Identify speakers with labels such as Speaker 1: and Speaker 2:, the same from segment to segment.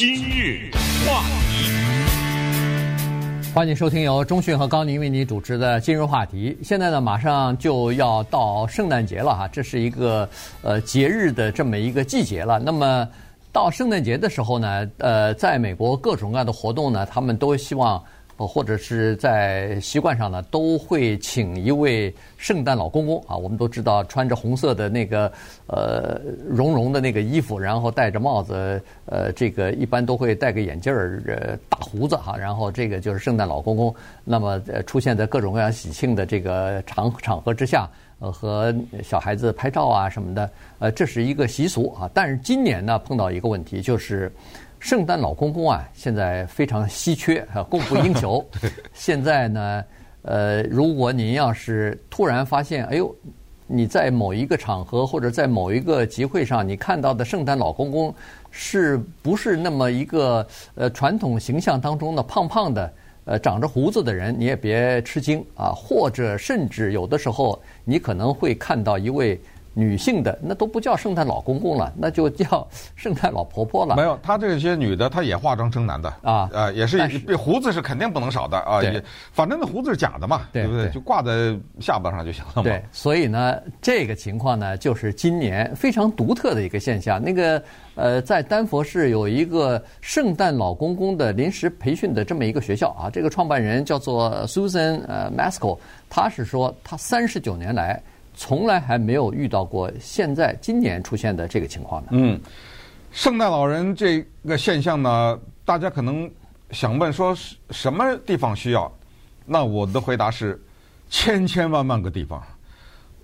Speaker 1: 今日话题，
Speaker 2: 欢迎收听由中讯和高宁为你主持的今日话题。现在呢，马上就要到圣诞节了哈，这是一个呃节日的这么一个季节了。那么到圣诞节的时候呢，呃，在美国各种各样的活动呢，他们都希望。或者是在习惯上呢，都会请一位圣诞老公公啊。我们都知道，穿着红色的那个呃绒绒的那个衣服，然后戴着帽子，呃，这个一般都会戴个眼镜儿，呃，大胡子哈。然后这个就是圣诞老公公。那么呃，出现在各种各样喜庆的这个场场合之下，呃，和小孩子拍照啊什么的，呃，这是一个习俗啊。但是今年呢，碰到一个问题就是。圣诞老公公啊，现在非常稀缺，供不应求。现在呢，呃，如果您要是突然发现，哎呦，你在某一个场合或者在某一个集会上，你看到的圣诞老公公是不是那么一个呃传统形象当中的胖胖的，呃，长着胡子的人，你也别吃惊啊。或者甚至有的时候，你可能会看到一位。女性的那都不叫圣诞老公公了，那就叫圣诞老婆婆了。
Speaker 3: 没有，她这些女的，她也化妆成男的啊，呃，也是，是胡子是肯定不能少的啊。也，反正那胡子是假的嘛，对，对不对？就挂在下巴上就行了嘛。
Speaker 2: 对，所以呢，这个情况呢，就是今年非常独特的一个现象。那个呃，在丹佛市有一个圣诞老公公的临时培训的这么一个学校啊，这个创办人叫做 Susan 呃 Maskell，他是说他三十九年来。从来还没有遇到过现在今年出现的这个情况呢。
Speaker 3: 嗯，圣诞老人这个现象呢，大家可能想问说什么地方需要？那我的回答是千千万万个地方。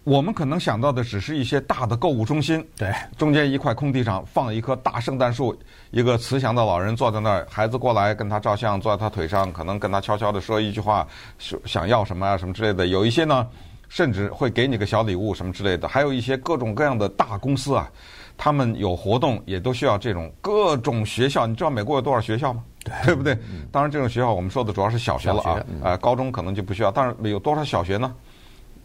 Speaker 3: 我们可能想到的只是一些大的购物中心，
Speaker 2: 对，
Speaker 3: 中间一块空地上放一棵大圣诞树，一个慈祥的老人坐在那儿，孩子过来跟他照相，坐在他腿上，可能跟他悄悄地说一句话，说想要什么啊什么之类的。有一些呢。甚至会给你个小礼物什么之类的，还有一些各种各样的大公司啊，他们有活动也都需要这种各种学校。你知道美国有多少学校吗？对，对不对？嗯、当然，这种学校我们说的主要是小学了啊，嗯、呃，高中可能就不需要。但是有多少小学呢？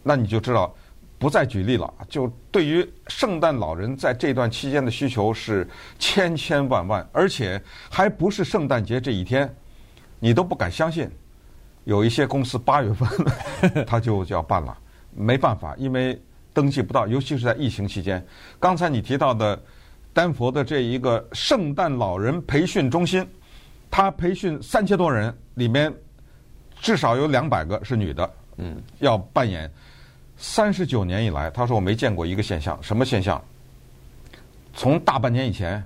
Speaker 3: 那你就知道，不再举例了。就对于圣诞老人在这段期间的需求是千千万万，而且还不是圣诞节这一天，你都不敢相信，有一些公司八月份 他就就要办了。没办法，因为登记不到，尤其是在疫情期间。刚才你提到的丹佛的这一个圣诞老人培训中心，他培训三千多人，里面至少有两百个是女的。嗯，要扮演三十九年以来，他说我没见过一个现象，什么现象？从大半年以前，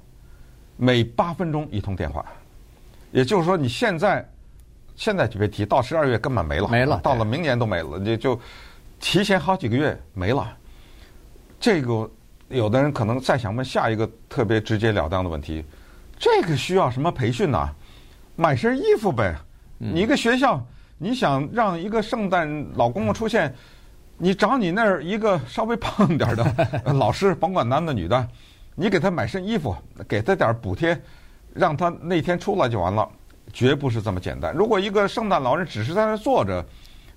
Speaker 3: 每八分钟一通电话，也就是说，你现在现在就别提，到十二月根本没了，
Speaker 2: 没了，
Speaker 3: 到了明年都没了，你就。提前好几个月没了，这个有的人可能再想问下一个特别直截了当的问题：这个需要什么培训呢？买身衣服呗。你一个学校，你想让一个圣诞老公公出现，你找你那儿一个稍微胖点的 老师，甭管男的女的，你给他买身衣服，给他点补贴，让他那天出来就完了，绝不是这么简单。如果一个圣诞老人只是在那儿坐着，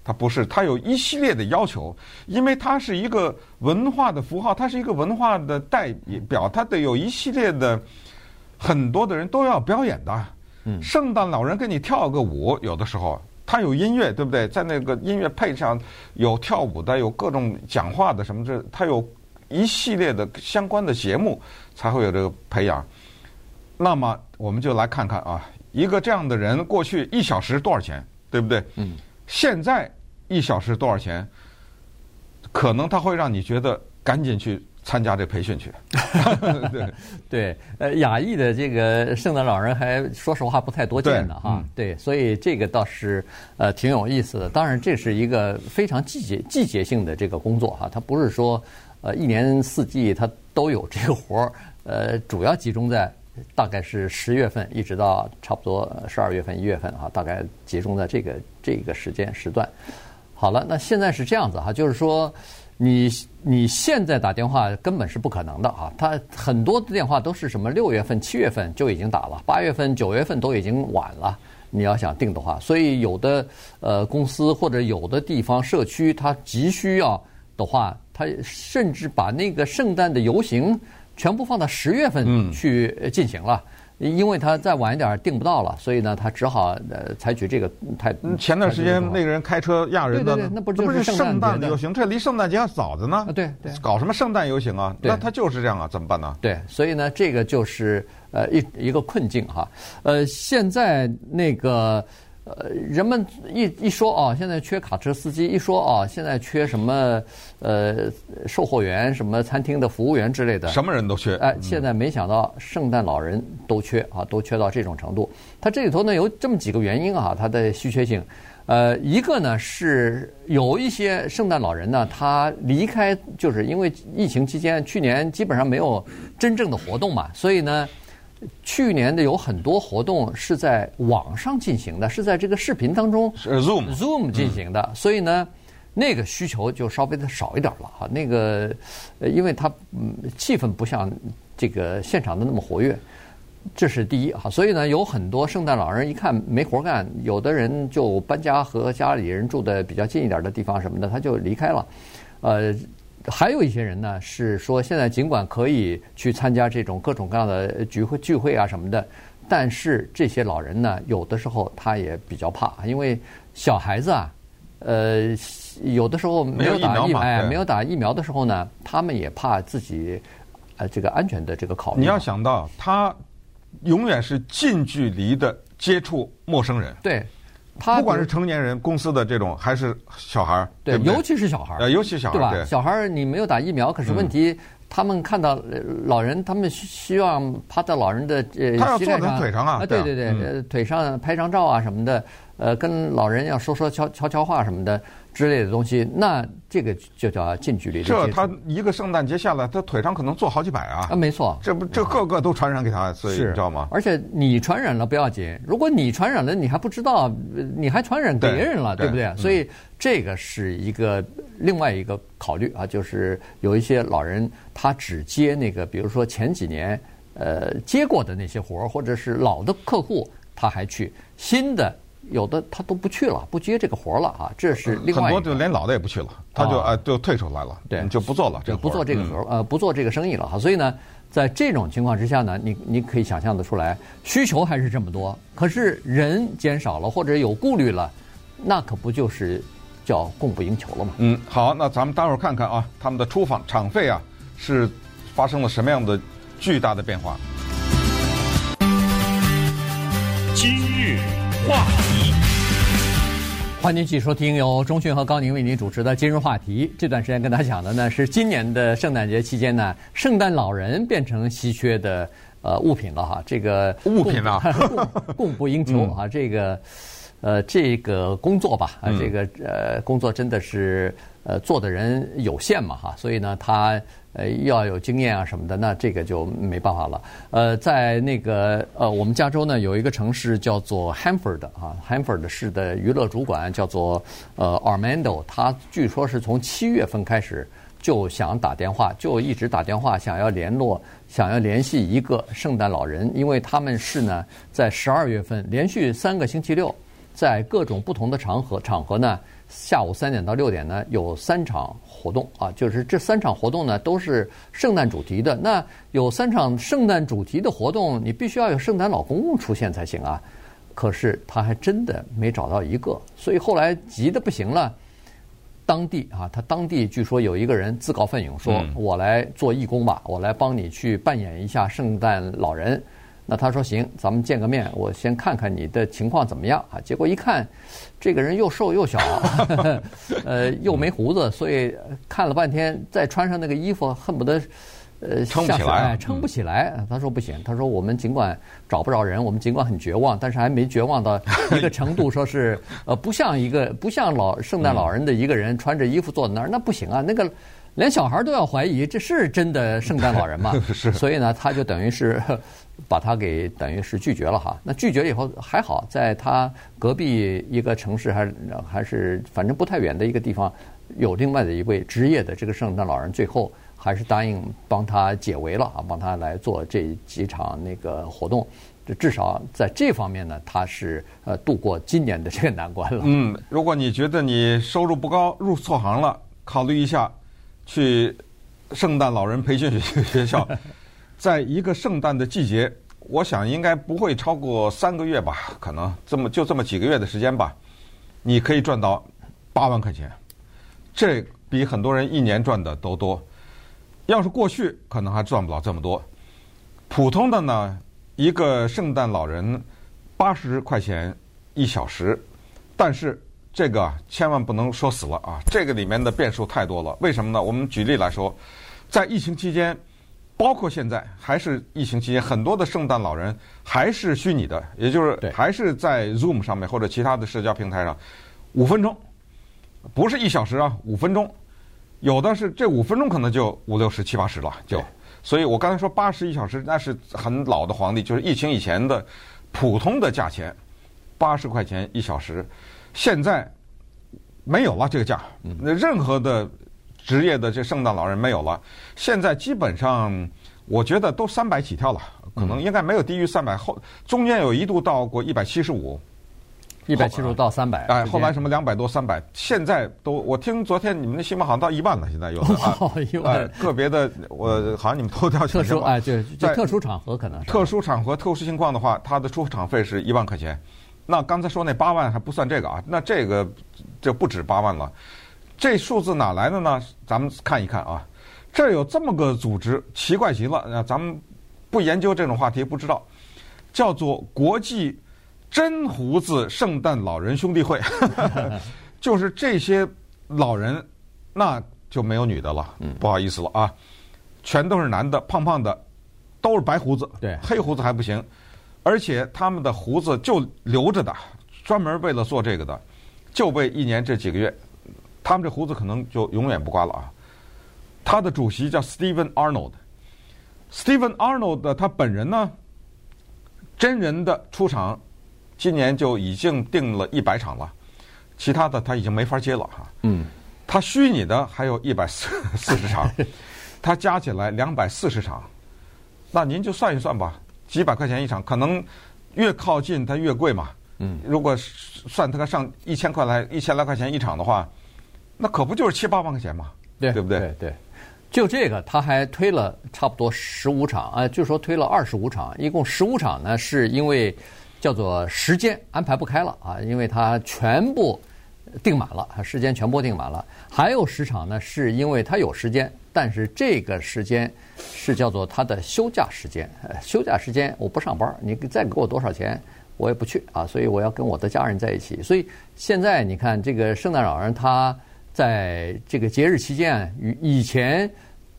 Speaker 3: 他不是，他有一系列的要求，因为它是一个文化的符号，它是一个文化的代表，它得有一系列的很多的人都要表演的。嗯，圣诞老人给你跳个舞，有的时候他有音乐，对不对？在那个音乐配上有跳舞的，有各种讲话的什么这，他有一系列的相关的节目才会有这个培养。那么我们就来看看啊，一个这样的人过去一小时多少钱，对不对？嗯，现在。一小时多少钱？可能他会让你觉得赶紧去参加这培训去。
Speaker 2: 对对，呃，亚裔的这个圣诞老人还说实话不太多见的哈。嗯、对，所以这个倒是呃挺有意思的。当然，这是一个非常季节季节性的这个工作哈，它不是说呃一年四季它都有这个活儿。呃，主要集中在大概是十月份一直到差不多十二月份一月份啊，大概集中在这个这个时间时段。好了，那现在是这样子哈，就是说，你你现在打电话根本是不可能的啊。他很多的电话都是什么六月份、七月份就已经打了，八月份、九月份都已经晚了。你要想订的话，所以有的呃公司或者有的地方社区，它急需要的话，它甚至把那个圣诞的游行全部放到十月份去进行了。因为他再晚一点订不到了，所以呢，他只好呃采取这个态度。
Speaker 3: 前段时间那个人开车压人的，
Speaker 2: 对对对，那不就
Speaker 3: 是圣诞
Speaker 2: 的
Speaker 3: 游行？这离圣诞节还早着呢。
Speaker 2: 啊，对对，
Speaker 3: 搞什么圣诞游行啊？那他就是这样啊，怎么办呢？
Speaker 2: 对，所以呢，这个就是呃一一个困境哈。呃，现在那个。呃，人们一一说啊，现在缺卡车司机，一说啊，现在缺什么呃售货员、什么餐厅的服务员之类的，
Speaker 3: 什么人都缺。
Speaker 2: 哎，现在没想到圣诞老人都缺啊，都缺到这种程度。它这里头呢有这么几个原因啊，它的稀缺性。呃，一个呢是有一些圣诞老人呢，他离开就是因为疫情期间，去年基本上没有真正的活动嘛，所以呢。去年的有很多活动是在网上进行的，是在这个视频当中
Speaker 3: ，Zoom
Speaker 2: Zoom 进行的，所以呢，那个需求就稍微的少一点了哈。那个，因为它嗯气氛不像这个现场的那么活跃，这是第一哈。所以呢，有很多圣诞老人一看没活干，有的人就搬家和家里人住的比较近一点的地方什么的，他就离开了，呃。还有一些人呢，是说现在尽管可以去参加这种各种各样的聚会聚会啊什么的，但是这些老人呢，有的时候他也比较怕，因为小孩子啊，呃，有的时候没有打疫苗，哎，没有打疫苗的时候呢，他们也怕自己呃这个安全的这个考虑。
Speaker 3: 你要想到，他永远是近距离的接触陌生人。
Speaker 2: 对。
Speaker 3: 他不管是成年人、公司的这种，还是小孩儿，对，
Speaker 2: 尤其是小孩儿，
Speaker 3: 呃，尤其小孩儿，
Speaker 2: 对吧？小孩儿你没有打疫苗，可是问题，嗯、他们看到老人，他们希望趴在老人的呃
Speaker 3: 他要坐在腿上啊，
Speaker 2: 对对对，嗯、腿上拍张照啊什么的，呃，跟老人要说说悄悄悄话什么的。之类的东西，那这个就叫近距离的。
Speaker 3: 这他一个圣诞节下来，他腿上可能做好几百啊！
Speaker 2: 啊，没错，
Speaker 3: 这不这个个都传染给他，所以你知道吗？
Speaker 2: 而且你传染了不要紧，如果你传染了，你还不知道，你还传染别人了，对，对不对？所以这个是一个另外一个考虑啊，就是有一些老人他只接那个，比如说前几年呃接过的那些活儿，或者是老的客户，他还去新的。有的他都不去了，不接这个活了啊，这是另外。
Speaker 3: 很多就连老的也不去了，他就啊就退出来了，对，就不做了，这个
Speaker 2: 不做这个活，呃，不做这个生意了哈。所以呢，在这种情况之下呢，你你可以想象得出来，需求还是这么多，可是人减少了或者有顾虑了，那可不就是叫供不应求了吗？
Speaker 3: 嗯，好，那咱们待会儿看看啊，他们的出访场费啊是发生了什么样的巨大的变化。
Speaker 1: 话题，
Speaker 2: 欢迎继续收听由钟讯和高宁为您主持的今日话题。这段时间跟大家讲的呢是今年的圣诞节期间呢，圣诞老人变成稀缺的呃物品了哈。这个
Speaker 3: 物品啊，
Speaker 2: 供供不应求啊。这个呃这个工作吧，啊这个呃工作真的是呃做的人有限嘛哈，所以呢他。呃，要有经验啊什么的，那这个就没办法了。呃，在那个呃，我们加州呢有一个城市叫做 Hanford 啊，Hanford 市的娱乐主管叫做呃 Armando，他据说是从七月份开始就想打电话，就一直打电话想要联络，想要联系一个圣诞老人，因为他们是呢在十二月份连续三个星期六，在各种不同的场合场合呢，下午三点到六点呢有三场。活动啊，就是这三场活动呢，都是圣诞主题的。那有三场圣诞主题的活动，你必须要有圣诞老公公出现才行啊。可是他还真的没找到一个，所以后来急得不行了。当地啊，他当地据说有一个人自告奋勇说：“我来做义工吧，我来帮你去扮演一下圣诞老人。”那他说行，咱们见个面，我先看看你的情况怎么样啊？结果一看，这个人又瘦又小，呃，又没胡子，所以看了半天，再穿上那个衣服，恨不得呃
Speaker 3: 撑不起来，
Speaker 2: 撑不起来。他说不行，他说我们尽管找不着人，我们尽管很绝望，但是还没绝望到一个程度，说是呃不像一个不像老圣诞老人的一个人穿着衣服坐在那儿，那不行啊，那个。连小孩都要怀疑这是真的圣诞老人吗？
Speaker 3: 是，
Speaker 2: 所以呢，他就等于是把他给等于是拒绝了哈。那拒绝以后还好，在他隔壁一个城市还还是反正不太远的一个地方，有另外的一位职业的这个圣诞老人，最后还是答应帮他解围了啊，帮他来做这几场那个活动。就至少在这方面呢，他是呃度过今年的这个难关了。
Speaker 3: 嗯，如果你觉得你收入不高，入错行了，考虑一下。去圣诞老人培训学学校，在一个圣诞的季节，我想应该不会超过三个月吧，可能这么就这么几个月的时间吧，你可以赚到八万块钱，这比很多人一年赚的都多。要是过去可能还赚不了这么多，普通的呢，一个圣诞老人八十块钱一小时，但是这个千万不能说死了啊，这个里面的变数太多了。为什么呢？我们举例来说，在疫情期间。包括现在还是疫情期间，很多的圣诞老人还是虚拟的，也就是还是在 Zoom 上面或者其他的社交平台上，五分钟，不是一小时啊，五分钟，有的是这五分钟可能就五六十七八十了，就，所以我刚才说八十一小时那是很老的皇帝，就是疫情以前的普通的价钱，八十块钱一小时，现在没有了这个价，那任何的。职业的这圣诞老人没有了，现在基本上我觉得都三百起跳了，可能应该没有低于三百后，中间有一度到过一百七十五，
Speaker 2: 一百七十五到三百，
Speaker 3: 哎，后来什么两百多、三百，现在都我听昨天你们的新闻好像到一万了，现在有的 啊，哎，个别的我好像你们都掉
Speaker 2: 特殊哎，对，就特殊场合可能
Speaker 3: 特殊场合、特殊情况的话，他的出场费是一万块钱。那刚才说那八万还不算这个啊，那这个就不止八万了。这数字哪来的呢？咱们看一看啊，这有这么个组织，奇怪极了。那咱们不研究这种话题，不知道，叫做国际真胡子圣诞老人兄弟会，就是这些老人，那就没有女的了。不好意思了啊，全都是男的，胖胖的，都是白胡子，
Speaker 2: 对，
Speaker 3: 黑胡子还不行，而且他们的胡子就留着的，专门为了做这个的，就为一年这几个月。他们这胡子可能就永远不刮了啊！他的主席叫 Steven Arnold，Steven Arnold 他本人呢，真人的出场，今年就已经定了一百场了，其他的他已经没法接了哈。嗯，他虚拟的还有一百四四十场，他加起来两百四十场，那您就算一算吧，几百块钱一场，可能越靠近它越贵嘛。嗯，如果算它个上一千块来一千来块钱一场的话。那可不就是七八万块钱嘛？
Speaker 2: 对
Speaker 3: 对不对？
Speaker 2: 对对，就这个他还推了差不多十五场啊，就说推了二十五场，一共十五场呢，是因为叫做时间安排不开了啊，因为他全部订满了，时间全部订满了。还有十场呢，是因为他有时间，但是这个时间是叫做他的休假时间，休假时间我不上班，你再给我多少钱我也不去啊，所以我要跟我的家人在一起。所以现在你看这个圣诞老人他。在这个节日期间，与以前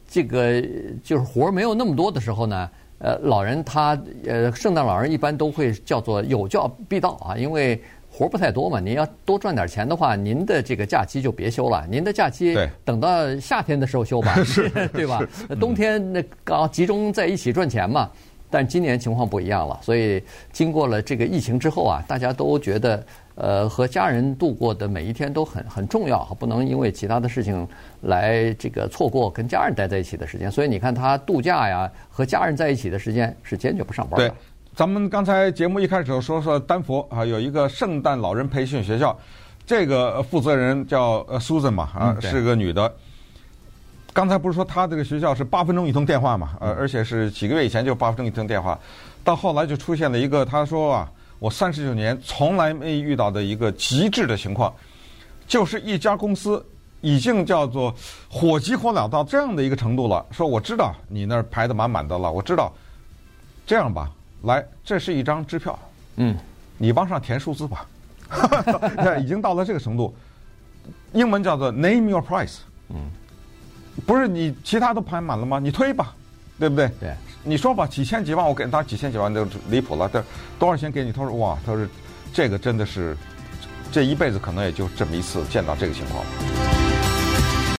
Speaker 2: 这个就是活没有那么多的时候呢，呃，老人他呃，圣诞老人一般都会叫做有叫必到啊，因为活儿不太多嘛。您要多赚点钱的话，您的这个假期就别休了，您的假期等到夏天的时候休吧，对吧？冬天那刚集中在一起赚钱嘛。但今年情况不一样了，所以经过了这个疫情之后啊，大家都觉得，呃，和家人度过的每一天都很很重要，不能因为其他的事情来这个错过跟家人待在一起的时间。所以你看，他度假呀，和家人在一起的时间是坚决不上班的。
Speaker 3: 对，咱们刚才节目一开始说说丹佛啊，有一个圣诞老人培训学校，这个负责人叫呃 Susan 嘛，啊，是个女的。刚才不是说她这个学校是八分钟一通电话嘛？呃，而且是几个月以前就八分钟一通电话，到后来就出现了一个，他说啊，我三十九年从来没遇到的一个极致的情况，就是一家公司已经叫做火急火燎到这样的一个程度了。说我知道你那儿排的满满的了，我知道，这样吧，来，这是一张支票，嗯，你往上填数字吧，已经到了这个程度，英文叫做 Name your price，嗯。不是你其他都排满了吗？你推吧，对不对？
Speaker 2: 对，
Speaker 3: 你说吧，几千几万我给他几千几万就离谱了。这多少钱给你？他说哇，他说这个真的是这一辈子可能也就这么一次见到这个情况。